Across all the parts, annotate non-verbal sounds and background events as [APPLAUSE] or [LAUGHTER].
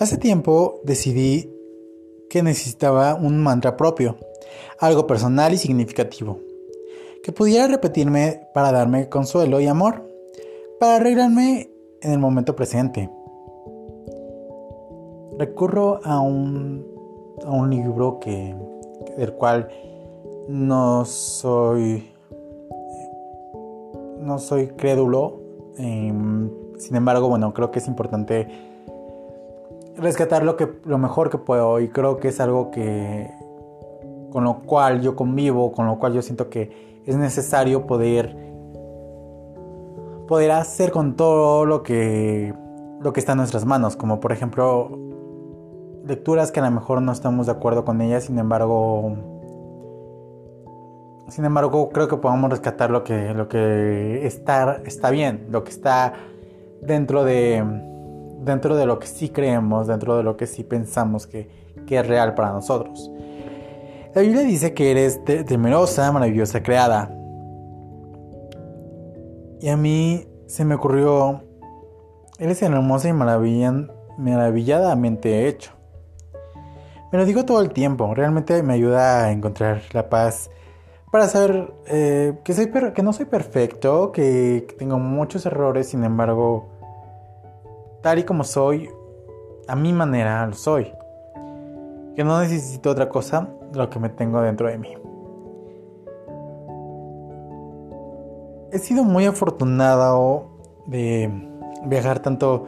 Hace tiempo decidí que necesitaba un mantra propio, algo personal y significativo, que pudiera repetirme para darme consuelo y amor, para arreglarme en el momento presente. Recurro a un, a un libro que, del cual no soy no soy crédulo. Em, sin embargo, bueno, creo que es importante rescatar lo, que, lo mejor que puedo y creo que es algo que con lo cual yo convivo, con lo cual yo siento que es necesario poder poder hacer con todo lo que lo que está en nuestras manos, como por ejemplo lecturas que a lo mejor no estamos de acuerdo con ellas, sin embargo sin embargo, creo que podemos rescatar lo que, lo que está, está bien, lo que está dentro de, dentro de lo que sí creemos, dentro de lo que sí pensamos que, es real para nosotros. La Biblia dice que eres temerosa, maravillosa, creada. Y a mí se me ocurrió, eres hermosa y maravilladamente hecho. Me lo digo todo el tiempo, realmente me ayuda a encontrar la paz para saber eh, que, soy que no soy perfecto, que, tengo muchos errores, sin embargo, tal y como soy, a mi manera lo soy. Que no necesito otra cosa de lo que me tengo dentro de mí. He sido muy afortunado de viajar tanto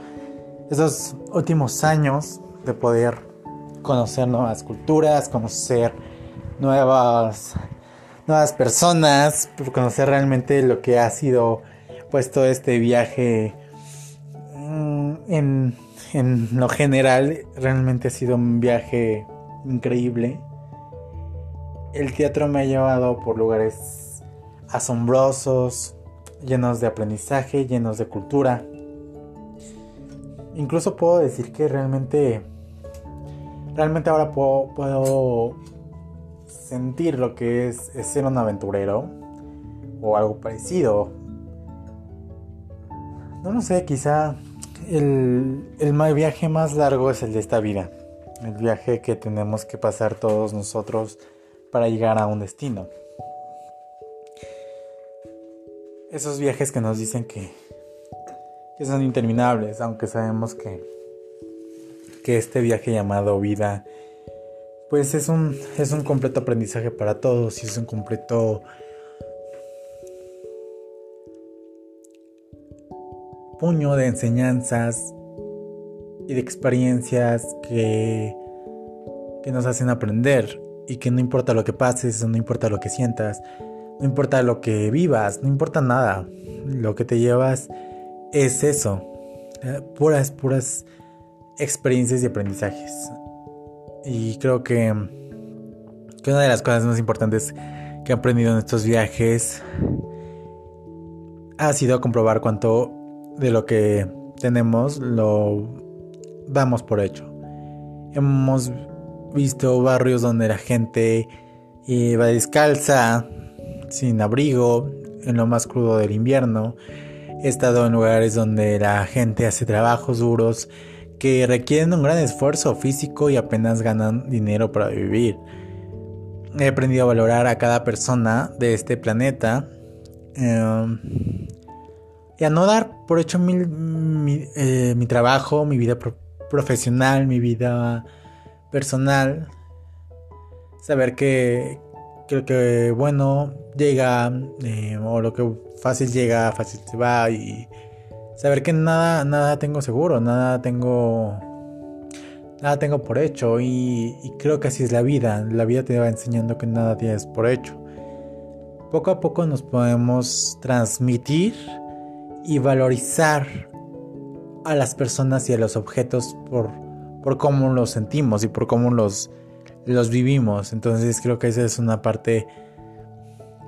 esos últimos años, de poder conocer nuevas culturas, conocer nuevas nuevas personas, conocer realmente lo que ha sido pues todo este viaje en, en lo general realmente ha sido un viaje increíble. El teatro me ha llevado por lugares asombrosos, llenos de aprendizaje, llenos de cultura. Incluso puedo decir que realmente, realmente ahora puedo, puedo sentir lo que es, ser un aventurero o algo parecido. No lo sé, quizá el, el viaje más largo es el de esta vida. El viaje que tenemos que pasar todos nosotros para llegar a un destino. Esos viajes que nos dicen que, que son interminables, aunque sabemos que, que este viaje llamado vida pues es un, es un completo aprendizaje para todos y es un completo puño de enseñanzas y de experiencias que, que nos hacen aprender y que no importa lo que pases, no importa lo que sientas, no importa lo que vivas, no importa nada, lo que te llevas es eso, eh, puras, puras experiencias y aprendizajes. Y creo que, que una de las cosas más importantes que he aprendido en estos viajes ha sido comprobar cuánto de lo que tenemos lo damos por hecho. Hemos visto barrios donde la gente va descalza, sin abrigo, en lo más crudo del invierno. He estado en lugares donde la gente hace trabajos duros que requieren un gran esfuerzo físico y apenas ganan dinero para vivir. He aprendido a valorar a cada persona de este planeta em, y a no dar por hecho mi, eh, trabajo, mi vida profesional, mi vida personal. Saber que, lo que bueno llega eh, o lo que fácil llega, fácil se va y saber que nada, nada tengo seguro, nada tengo, nada tengo por hecho y, creo que así es la vida. La vida te va enseñando que nada tienes por hecho. Poco a poco nos podemos transmitir y valorizar a las personas y a los objetos por, por cómo los sentimos y por cómo los, los vivimos. Entonces creo que esa es una parte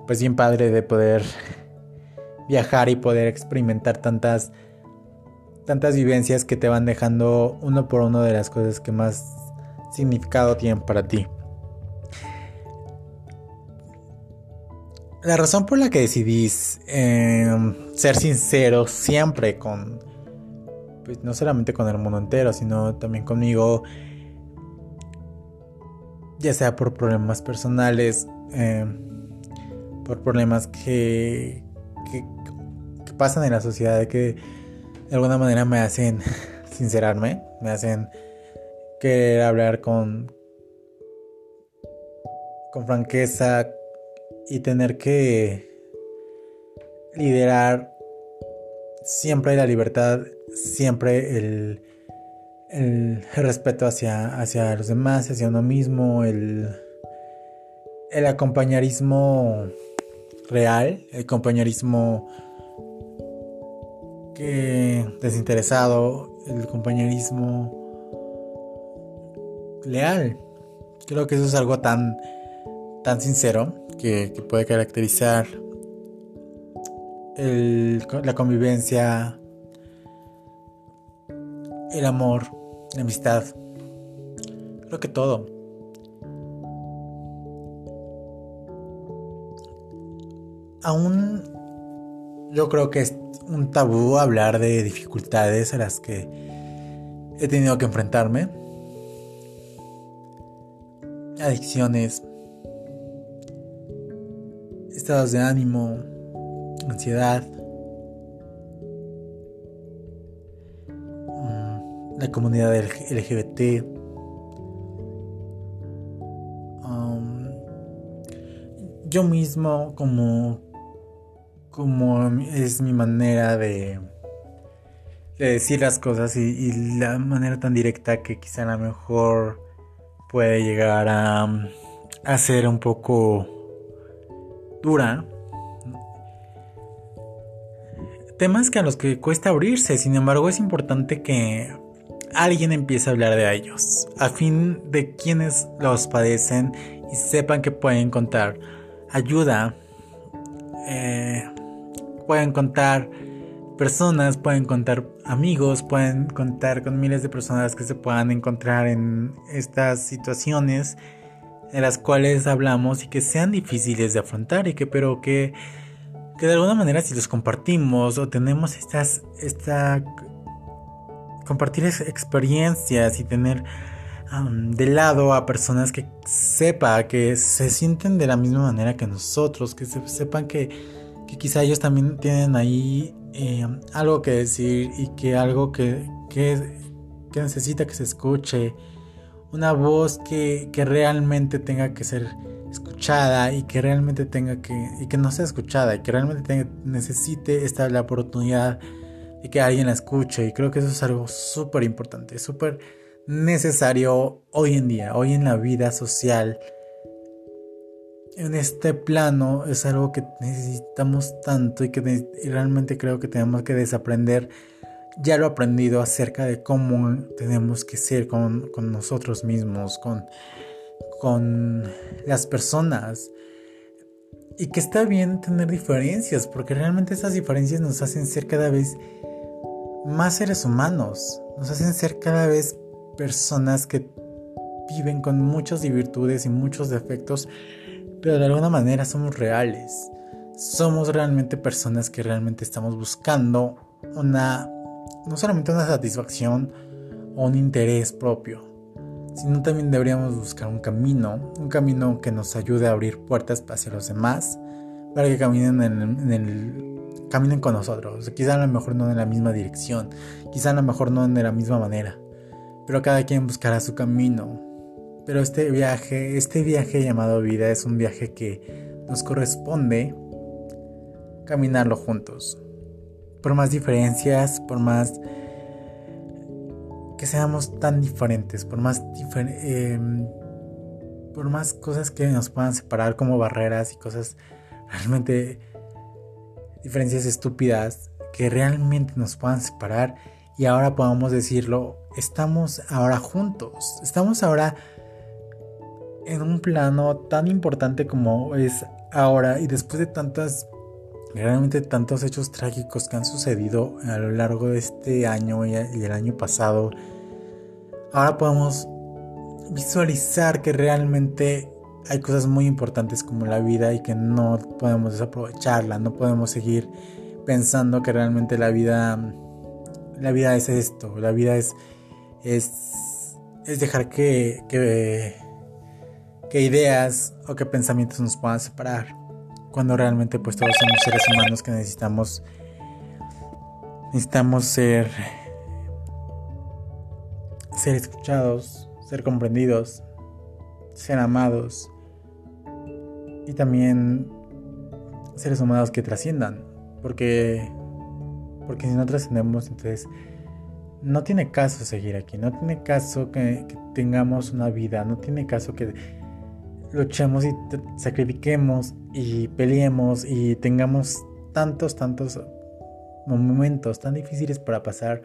pues bien padre de poder viajar y poder experimentar tantas tantas vivencias que te van dejando uno por uno de las cosas que más significado tienen para ti. La razón por la que decidís em, ser sincero siempre con, pues no solamente con el mundo entero, sino también conmigo, ya sea por problemas personales, eh, por problemas que, que, pasan en la sociedad, que de alguna manera me hacen [LAUGHS] sincerarme, me hacen querer hablar con, con franqueza y tener que liderar siempre la libertad, siempre el, el respeto hacia, hacia los demás, hacia uno mismo, el, el acompañarismo real, el compañerismo que desinteresado, el compañerismo leal. Creo que eso es algo tan, tan sincero que, puede caracterizar la convivencia, el amor, la amistad. Creo que todo. Aún yo creo que es un tabú hablar de dificultades a las que he tenido que enfrentarme. Adicciones, estados de ánimo, ansiedad, mm, la comunidad LGBT, um, yo mismo como como es mi manera de, de decir las cosas y, la manera tan directa que quizá a lo mejor puede llegar a, a ser un poco temas que a los que cuesta abrirse, sin embargo es importante que alguien empiece a hablar de ellos, a fin de quienes los padecen y sepan que pueden contar ayuda, eh, pueden contar personas, pueden contar amigos, pueden contar con miles de personas que se puedan encontrar en estas situaciones en las cuales hablamos y que sean difíciles de afrontar y que pero que que de alguna manera si los compartimos o tenemos estas, esta, compartir experiencias y tener de lado a personas que sepa, que se sienten de la misma manera que nosotros, que sepan que, que, quizá ellos también tienen ahí eh, algo que decir y que algo que, que, necesita que se escuche, una voz que, que realmente tenga que ser escuchada y que realmente tenga que, y que no sea escuchada y que realmente necesite esta la oportunidad de que alguien la escuche. Y creo que eso es algo súper importante, súper necesario hoy en día, hoy en la vida social. En este plano es algo que necesitamos tanto y que realmente creo que tenemos que desaprender ya lo aprendido acerca de cómo tenemos que ser con, con nosotros mismos, con con las personas. Y que está bien tener diferencias, porque realmente esas diferencias nos hacen ser cada vez más seres humanos, nos hacen ser cada vez personas que viven con muchas virtudes y muchos defectos, pero de alguna manera somos reales. Somos realmente personas que realmente estamos buscando una, no solamente una satisfacción o un interés propio, sino también deberíamos buscar un camino, un camino que nos ayude a abrir puertas hacia los demás, para que caminen en el, caminen con nosotros. Quizá a lo mejor no en la misma dirección, quizá a lo mejor no de la misma manera, pero cada quien buscará su camino. Pero este viaje, este viaje llamado vida es un viaje que nos corresponde caminarlo juntos. Por más diferencias, por más que seamos tan diferentes, por más, em, por más cosas que nos puedan separar como barreras y cosas realmente diferencias estúpidas que realmente nos puedan separar y ahora podamos decirlo, estamos ahora juntos, estamos ahora en un plano tan importante como es ahora y después de tantas realmente tantos hechos trágicos que han sucedido a lo largo de este año y el año pasado, ahora podemos visualizar que realmente hay cosas muy importantes como la vida y que no podemos desaprovecharla, no podemos seguir pensando que realmente la vida la vida es esto, la vida es, es, dejar que, que ideas o que pensamientos nos puedan separar, cuando realmente pues todos somos seres humanos que necesitamos, necesitamos ser, ser escuchados, ser comprendidos, ser amados y también seres humanos que trasciendan, porque porque si no trascendemos, entonces no tiene caso seguir aquí, no tiene caso que, tengamos una vida, no tiene caso que luchemos y sacrifiquemos y peleemos y tengamos tantos, tantos momentos tan difíciles para pasar,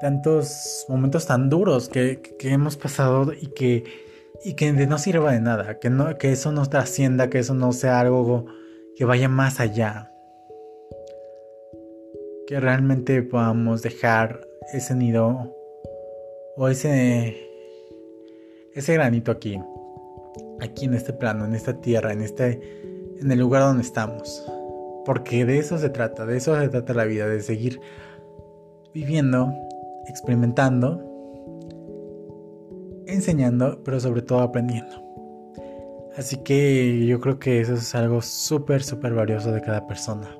tantos momentos tan duros que, que hemos pasado y que, y que no sirva de nada, que, no, que eso no trascienda, que eso no sea algo que vaya más allá. Que realmente podamos dejar ese nido o ese ese granito aquí aquí en este plano en esta tierra en este en el lugar donde estamos. Porque de eso se trata de eso se trata la vida de seguir viviendo experimentando enseñando pero sobre todo aprendiendo. Así que yo creo que eso es algo súper súper valioso de cada persona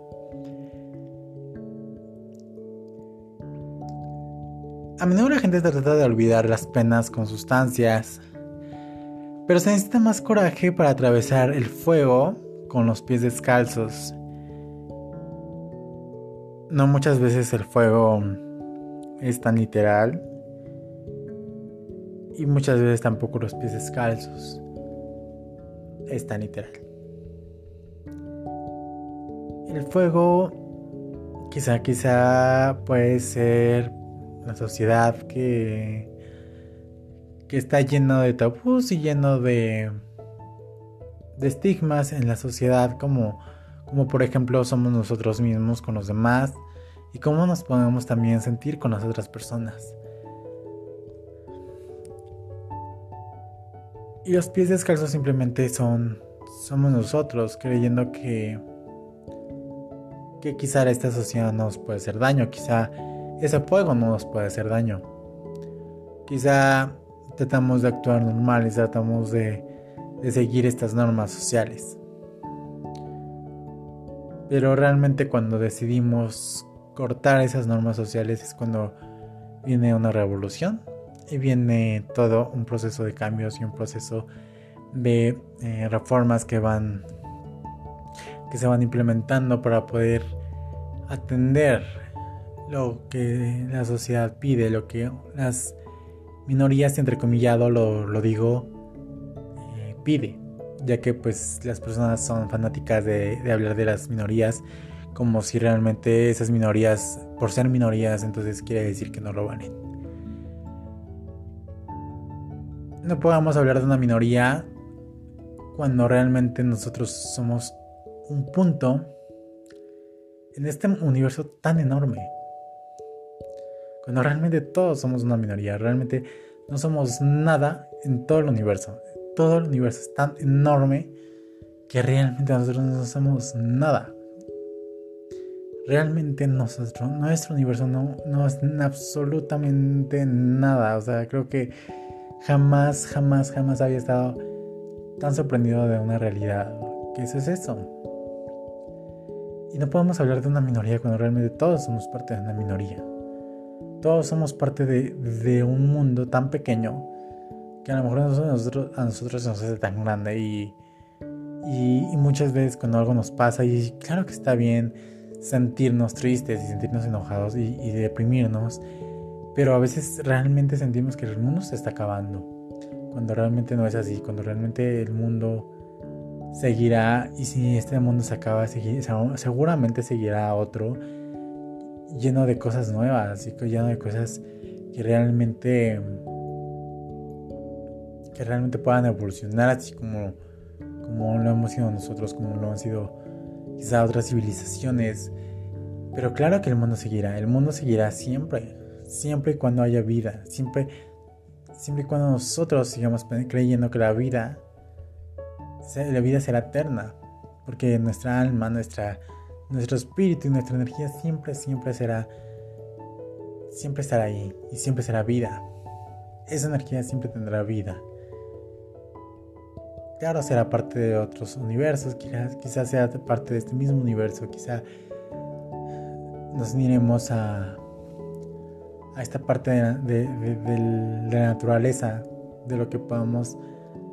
A menudo la gente trata de olvidar las penas con sustancias, pero se necesita más coraje para atravesar el fuego con los pies descalzos. No muchas veces el fuego es tan literal y muchas veces tampoco los pies descalzos es tan literal. El fuego quizá quizá puede ser una sociedad que, que está lleno de tabús y lleno de, de estigmas en la sociedad, como, como por ejemplo somos nosotros mismos con los demás y cómo nos podemos también sentir con las otras personas. Y los pies descalzos simplemente son somos nosotros creyendo que que quizá esta sociedad nos puede hacer daño, quizá ese fuego no nos puede hacer daño. Quizá tratamos de actuar normal y tratamos de, de seguir estas normas sociales. Pero realmente cuando decidimos cortar esas normas sociales es cuando viene una revolución y viene todo un proceso de cambios y un proceso de eh, reformas que van que se van implementando para poder atender lo que la sociedad pide, lo que las minorías, entrecomillado lo, lo digo, eh, pide, ya que pues las personas son fanáticas de, de hablar de las minorías como si realmente esas minorías, por ser minorías, entonces quiere decir que no lo valen. No podamos hablar de una minoría cuando realmente nosotros somos un punto en este universo tan enorme. Cuando realmente todos somos una minoría, realmente no somos nada en todo el universo. Todo el universo es tan enorme que realmente nosotros no somos nada. Realmente nosotros, nuestro universo no, no es absolutamente nada. O sea, creo que jamás, jamás, jamás había estado tan sorprendido de una realidad. Que eso es eso. Y no podemos hablar de una minoría cuando realmente todos somos parte de una minoría todos somos parte de, un mundo tan pequeño que a lo mejor a nosotros, a nosotros nos hace tan grande y, y, muchas veces cuando algo nos pasa, y claro que está bien sentirnos tristes y sentirnos enojados y, y deprimirnos, pero a veces realmente sentimos que el mundo se está acabando, cuando realmente no es así, cuando realmente el mundo seguirá y si este mundo se acaba, seguramente seguirá otro lleno de cosas nuevas y lleno de cosas que realmente que realmente puedan evolucionar así como como lo hemos sido nosotros como lo han sido quizá otras civilizaciones. Pero claro que el mundo seguirá el mundo seguirá siempre siempre y cuando haya vida siempre siempre y cuando nosotros sigamos creyendo que la vida la vida será eterna porque nuestra alma nuestra nuestro espíritu y nuestra energía siempre, siempre será, siempre estará ahí y siempre será vida. Esa energía siempre tendrá vida. Claro, será parte de otros universos, quizás, quizás sea parte de este mismo universo, quizá nos uniremos a, a esta parte de, la naturaleza, de lo que podamos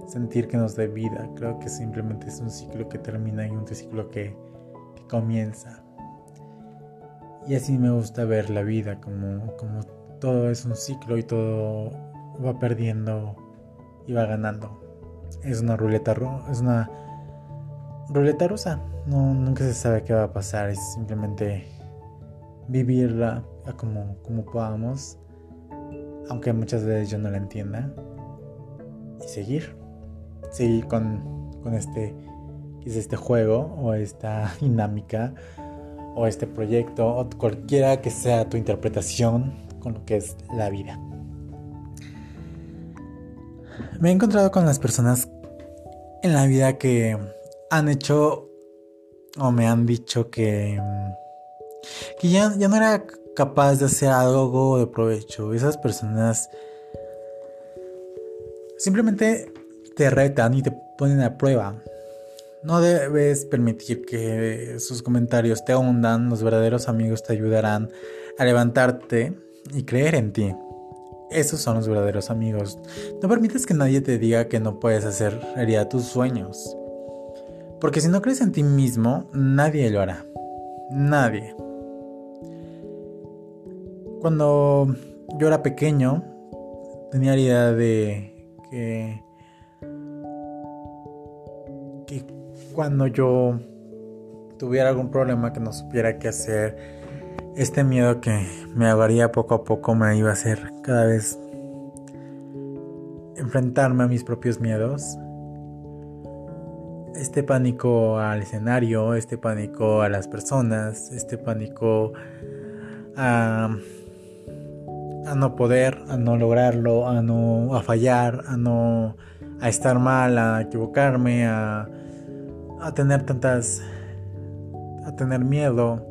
sentir que nos dé vida. Creo que simplemente es un ciclo que termina y un ciclo que, que comienza. Y así me gusta ver la vida, como, como todo es un ciclo y todo va perdiendo y va ganando. Es una ruleta, es una ruleta rusa. No, nunca se sabe qué va a pasar, es simplemente vivirla como, como podamos, aunque muchas veces yo no la entienda, y seguir, seguir con, con este, este juego o esta [LAUGHS] dinámica o este proyecto o cualquiera que sea tu interpretación con lo que es la vida. Me he encontrado con las personas en la vida que han hecho o me han dicho que que ya, ya no era capaz de hacer algo de provecho. Esas personas simplemente te retan y te ponen a prueba. No debes permitir que sus comentarios te hundan. Los verdaderos amigos te ayudarán a levantarte y creer en ti. Esos son los verdaderos amigos. No permites que nadie te diga que no puedes hacer realidad tus sueños. Porque si no crees en ti mismo, nadie lo hará. Nadie. Cuando yo era pequeño, tenía la idea de que, cuando yo tuviera algún problema que no supiera qué hacer, este miedo que me ahogaría poco a poco me iba a hacer cada vez enfrentarme a mis propios miedos. Este pánico al escenario, este pánico a las personas, este pánico a a no poder, a no lograrlo, a no a fallar, a no a estar mal, a equivocarme, a, a tener tantas a tener miedo,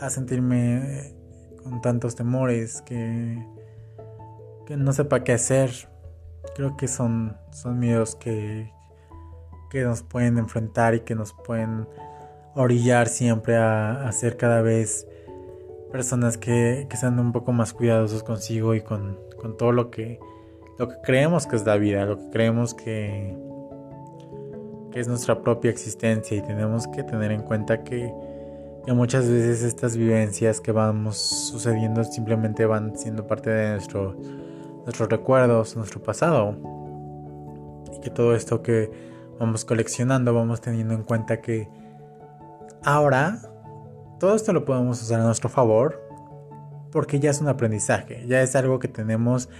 a sentirme con tantos temores que que no sepa qué hacer. Creo que son son miedos que que nos pueden enfrentar y que nos pueden orillar siempre a, a ser cada vez personas que, que sean un poco más cuidadosos consigo y con, con, todo lo que, lo que creemos que es la vida, lo que creemos que, es nuestra propia existencia y tenemos que tener en cuenta que, que muchas veces estas vivencias que vamos sucediendo simplemente van siendo parte de nuestro, nuestros recuerdos, nuestro pasado. Y que todo esto que vamos coleccionando vamos teniendo en cuenta que ahora todo esto lo podemos usar a nuestro favor porque ya es un aprendizaje, ya es algo que tenemos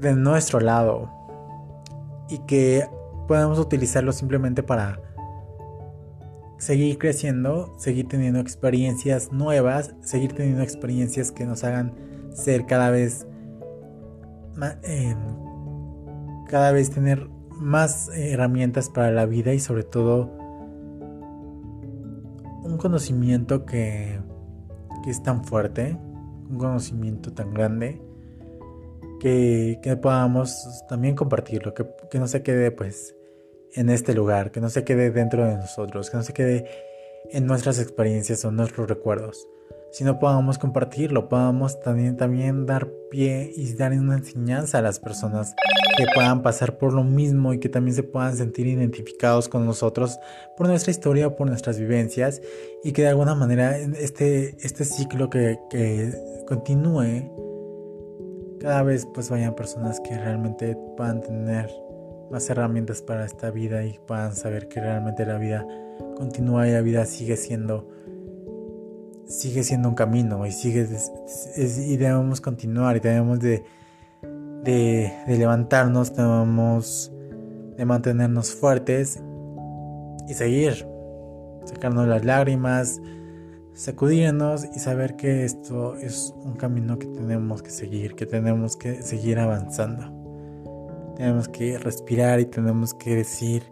de nuestro lado. Y que podemos utilizarlo simplemente para seguir creciendo, seguir teniendo experiencias nuevas, seguir teniendo experiencias que nos hagan ser cada vez eh, cada vez tener más herramientas para la vida y sobre todo un conocimiento que, que es tan fuerte, un conocimiento tan grande, que, que podamos también compartirlo, que, que, no se quede pues en este lugar, que no se quede dentro de nosotros, que no se quede en nuestras experiencias o nuestros recuerdos, sino podamos compartirlo, podamos también, también dar pie y dar una enseñanza a las personas que puedan pasar por lo mismo y que también se puedan sentir identificados con nosotros por nuestra historia o por nuestras vivencias y que de alguna manera este, este ciclo que, que continúe cada vez pues vayan personas que realmente puedan tener más herramientas para esta vida y puedan saber que realmente la vida continúa y la vida sigue siendo sigue siendo un camino y sigue y debemos continuar y debemos de, de, levantarnos, debemos de mantenernos fuertes y seguir, sacarnos las lágrimas, sacudirnos y saber que esto es un camino que tenemos que seguir, que tenemos que seguir avanzando. Tenemos que respirar y tenemos que decir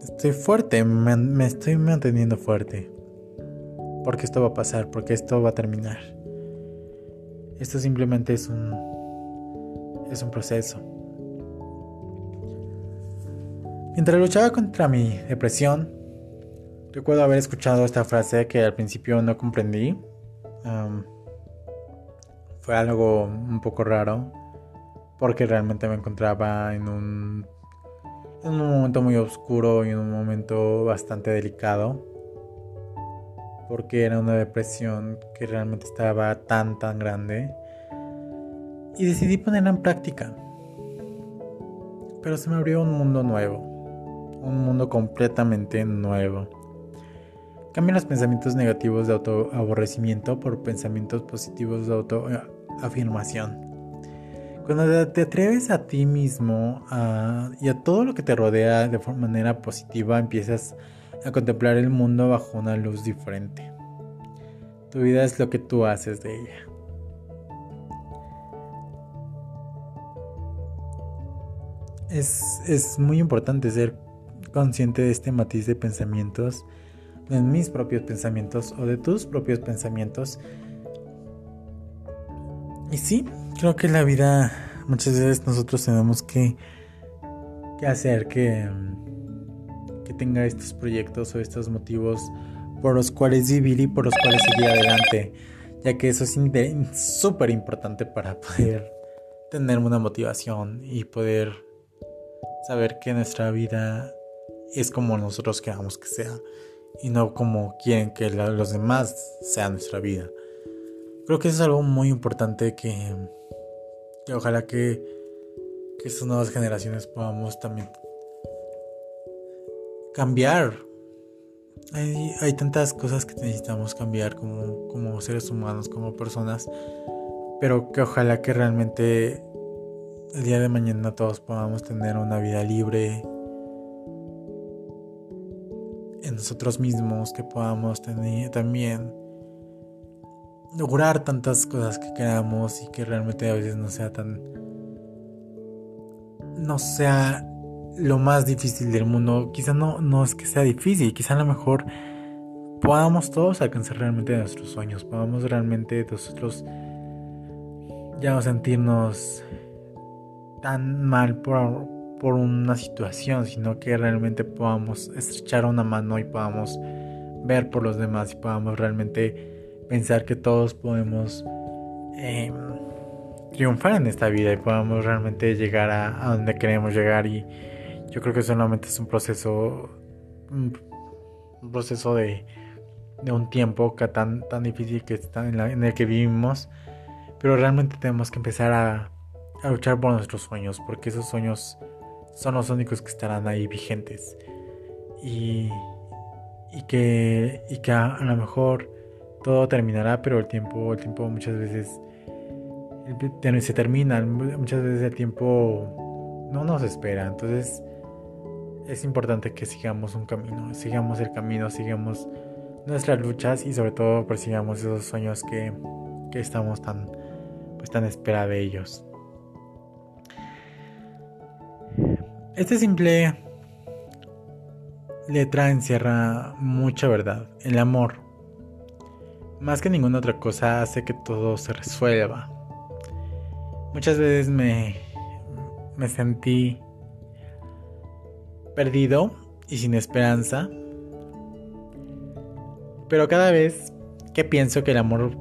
estoy fuerte, me, estoy manteniendo fuerte. Porque esto va a pasar, porque esto va a terminar. Esto simplemente es un es un proceso. Mientras luchaba contra mi depresión, recuerdo haber escuchado esta frase que al principio no comprendí. fue algo un poco raro porque realmente me encontraba en un en un momento muy oscuro y en un momento bastante delicado. Porque era una depresión que realmente estaba tan, tan grande. Y decidí ponerla en práctica. Pero se me abrió un mundo nuevo. Un mundo completamente nuevo. Cambia los pensamientos negativos de autoaborrecimiento por pensamientos positivos de autoafirmación. Cuando te atreves a ti mismo y a todo lo que te rodea de manera positiva, empiezas a contemplar el mundo bajo una luz diferente. Tu vida es lo que tú haces de ella. Es, es muy importante ser consciente de este matiz de pensamientos, de mis propios pensamientos o de tus propios pensamientos. Y sí, creo que la vida muchas veces nosotros tenemos que, que hacer que, que tenga estos proyectos o estos motivos por los cuales vivir y por los cuales seguir adelante, ya que eso es súper importante para poder tener una motivación y poder saber que nuestra vida es como nosotros queramos que sea y no como quieren que los demás sean nuestra vida. Creo que eso es algo muy importante que y ojalá que, que estas nuevas generaciones podamos también cambiar. Hay, hay, tantas cosas que necesitamos cambiar como, como seres humanos, como personas, pero que ojalá que realmente el día de mañana todos podamos tener una vida libre en nosotros mismos, que podamos tener también lograr tantas cosas que queramos y que realmente a veces no sea tan no sea lo más difícil del mundo. Quizá no no es que sea difícil quizá a lo mejor podamos todos alcanzar realmente nuestros sueños podamos realmente nosotros ya no sentirnos tan mal por, por una situación sino que realmente podamos estrechar una mano y podamos ver por los demás y podamos realmente pensar que todos podemos em, triunfar en esta vida y podamos realmente llegar a, donde queremos llegar. Y yo creo que solamente es un proceso un, proceso de, de, un tiempo tan, tan difícil que está en, el que vivimos. Pero realmente tenemos que empezar a luchar por nuestros sueños porque esos sueños son los únicos que estarán ahí vigentes. Y, y que, y que a lo mejor todo terminará, pero el tiempo, el tiempo muchas veces se termina, muchas veces el tiempo no nos espera, entonces es importante que sigamos un camino, sigamos el camino, sigamos nuestras luchas y sobre todo persigamos esos sueños que, que estamos tan, pues tan espera de ellos. Este simple letra encierra mucha verdad, el amor más que ninguna otra cosa hace que todo se resuelva. Muchas veces me, me sentí perdido y sin esperanza. Pero cada vez que pienso que el amor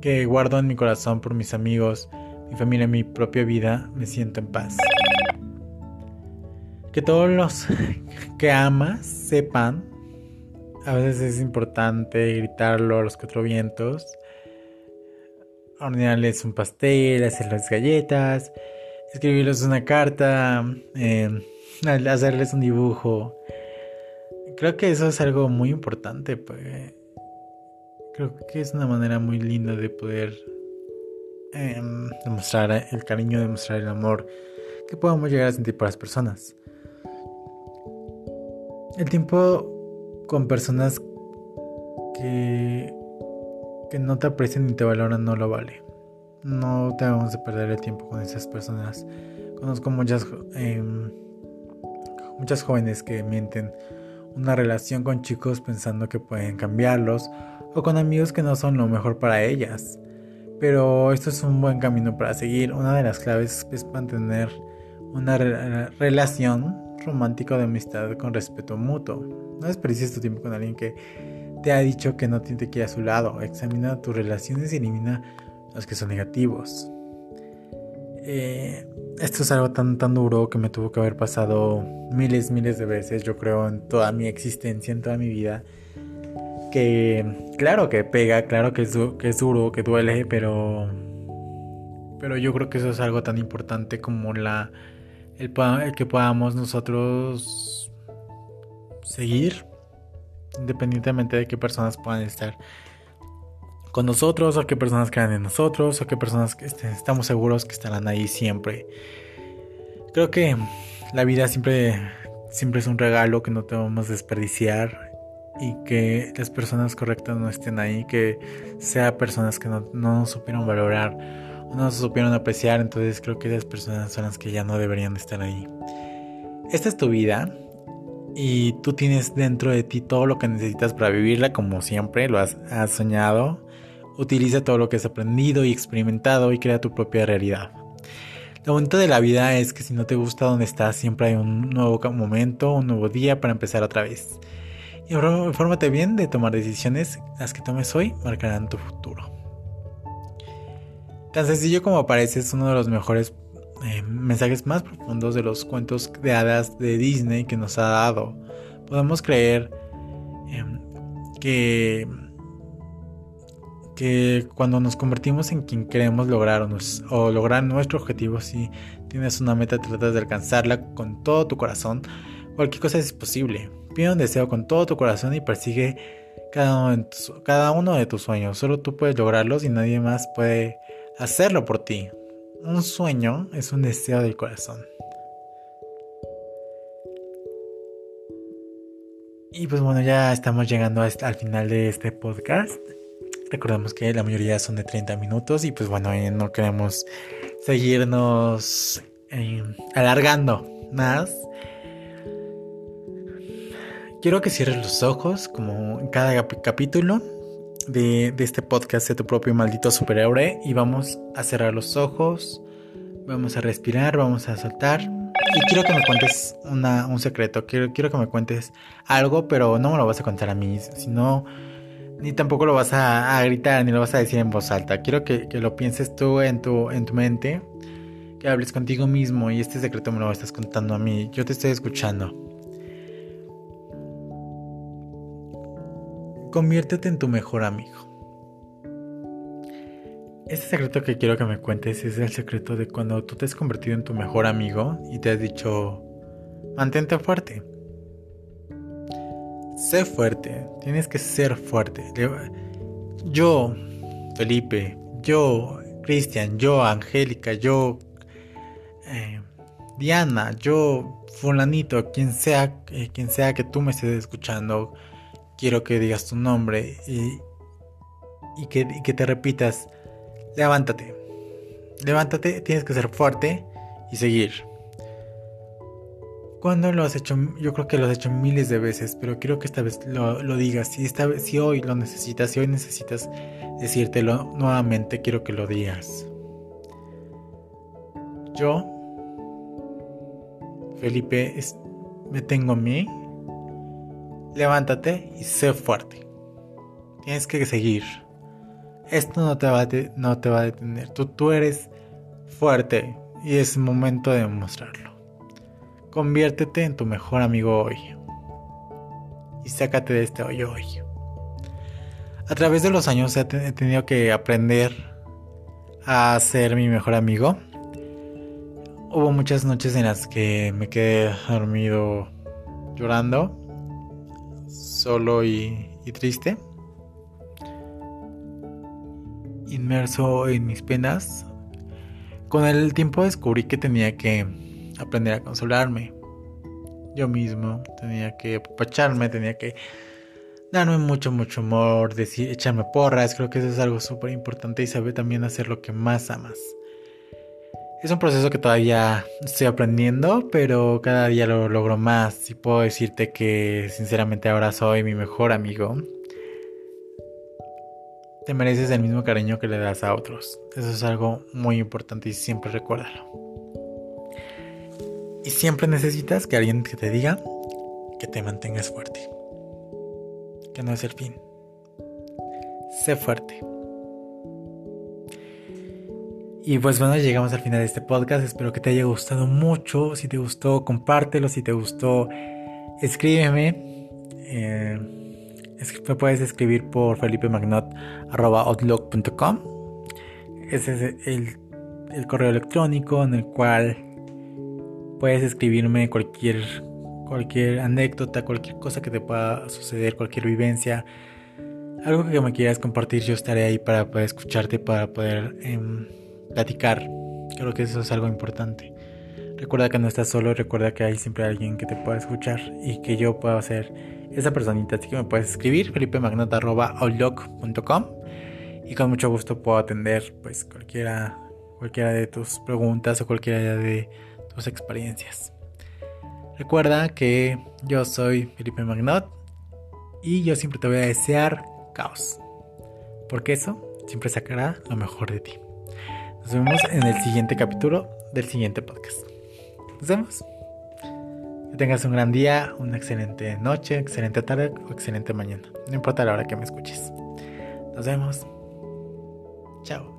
que guardo en mi corazón por mis amigos, mi familia, mi propia vida, me siento en paz. Que todos los que amas sepan a veces es importante gritarlo a los cuatro vientos, hornearles un pastel, hacerles galletas, escribirles una carta, em, hacerles un dibujo. Creo que eso es algo muy importante. Pues, creo que es una manera muy linda de poder em, demostrar el cariño, demostrar el amor que podamos llegar a sentir por las personas. El tiempo con personas que, que no te aprecian ni te valoran no lo vale. No te vamos a perder el tiempo con esas personas. Conozco muchas em, muchas jóvenes que mienten una relación con chicos pensando que pueden cambiarlos o con amigos que no son lo mejor para ellas. Pero esto es un buen camino para seguir. Una de las claves es mantener una relación romántica de amistad con respeto mutuo. No desperdicies tu tiempo con alguien que te ha dicho que no te quiere a su lado. Examina tus relaciones y elimina los que son negativos. Eh, esto es algo tan, tan duro que me tuvo que haber pasado miles, miles de veces, yo creo, en toda mi existencia, en toda mi vida. Que claro que pega, claro que es, que es duro, que duele, pero, pero yo creo que eso es algo tan importante como la, el, que podamos nosotros seguir, independientemente de qué personas puedan estar con nosotros, o qué personas crean en nosotros, o qué personas estamos seguros que estarán ahí siempre. Creo que la vida siempre, siempre es un regalo que no debemos desperdiciar y que las personas correctas no estén ahí, que sea personas que no, no supieron valorar no nos supieron apreciar, entonces creo que esas personas son las que ya no deberían estar ahí. Esta es tu vida y tú tienes dentro de ti todo lo que necesitas para vivirla como siempre lo has, has soñado Utiliza todo lo que has aprendido y experimentado y crea tu propia realidad. Lo bonito de la vida es que si no te gusta donde estás, siempre hay un nuevo momento, un nuevo día para empezar otra vez. Y infórmate bien de tomar decisiones, las que tomes hoy marcarán tu futuro. Tan sencillo como parece es uno de los mejores eh, mensajes más profundos de los cuentos de hadas de Disney que nos ha dado. Podemos creer em, que que cuando nos convertimos en quien queremos lograr o, lograr nuestro objetivo, si tienes una meta, tratas de alcanzarla con todo tu corazón, cualquier cosa es posible. Pide un deseo con todo tu corazón y persigue cada uno, de tus, cada uno de tus sueños. Solo tú puedes lograrlos y nadie más puede hacerlo por ti. Un sueño es un deseo del corazón. Y pues bueno, ya estamos llegando al final de este podcast. Recordemos que la mayoría son de 30 minutos y pues bueno, eh, no queremos seguirnos eh, alargando más. Quiero que cierres los ojos como en cada capítulo de, este podcast de tu propio maldito superhéroe y vamos a cerrar los ojos, vamos a respirar, vamos a soltar. Y quiero que me cuentes un secreto, quiero, quiero que me cuentes algo, pero no me lo vas a contar a mí, sino ni tampoco lo vas a, gritar, ni lo vas a decir en voz alta. Quiero que, lo pienses tú en tu, en tu mente, que hables contigo mismo y este secreto me lo estás contando a mí. Yo te estoy escuchando. Conviértete en tu mejor amigo. Este secreto que quiero que me cuentes es el secreto de cuando tú te has convertido en tu mejor amigo y te has dicho, mantente fuerte Sé fuerte, tienes que ser fuerte. Yo, Felipe, yo, Cristian, yo, Angélica, yo, eh, Diana, yo, fulanito, quien sea, eh, quien sea que tú me estés escuchando, quiero que digas tu nombre y, y, que, y que te repitas, levántate, levántate, tienes que ser fuerte y seguir. ¿Cuándo lo has hecho? Yo creo que lo has hecho miles de veces, pero quiero que esta vez lo, digas. Si, esta vez, si hoy lo necesitas, si hoy necesitas decírtelo nuevamente, quiero que lo digas. Yo, Felipe, me tengo a mí. Levántate y sé fuerte. Tienes que seguir. Esto no te va a, detener. Tú, tú eres fuerte y es momento de demostrarlo. Conviértete en tu mejor amigo hoy. Y sácate de este hoyo hoy. A través de los años he tenido que aprender a ser mi mejor amigo. Hubo muchas noches en las que me quedé dormido llorando, solo y, triste, inmerso en mis penas. Con el tiempo descubrí que tenía que aprender a consolarme. Yo mismo tenía que apapacharme, tenía que darme mucho, mucho amor, echarme porras. Creo que eso es algo súper importante y saber también hacer lo que más amas. Es un proceso que todavía estoy aprendiendo, pero cada día lo logro más y puedo decirte que sinceramente ahora soy mi mejor amigo. Te mereces el mismo cariño que le das a otros. Eso es algo muy importante y siempre recuérdalo. Y siempre necesitas que alguien te diga que te mantengas fuerte. Que no es el fin. Sé fuerte. Y pues bueno, llegamos al final de este podcast. Espero que te haya gustado mucho. Si te gustó, compártelo. Si te gustó, escríbeme. Eh, me puedes escribir por felipemagnot.outlook.com. Ese es el, el, correo electrónico en el cual puedes escribirme cualquier, cualquier anécdota, cualquier cosa que te pueda suceder, cualquier vivencia. Algo que me quieras compartir, yo estaré ahí para poder escucharte, para poder... Em, platicar. Creo que eso es algo importante. Recuerda que no estás solo, recuerda que hay siempre alguien que te pueda escuchar y que yo pueda ser esa personita. Así que me puedes escribir felipemagnota.outlook.com y con mucho gusto puedo atender pues cualquiera, cualquiera de tus preguntas o cualquiera de tus experiencias. Recuerda que yo soy Felipe Magnot y yo siempre te voy a desear caos. Porque eso siempre sacará lo mejor de ti. Nos vemos en el siguiente capítulo del siguiente podcast. Nos vemos. Que tengas un gran día, una excelente noche, excelente tarde o excelente mañana. No importa la hora que me escuches. Nos vemos. Chao.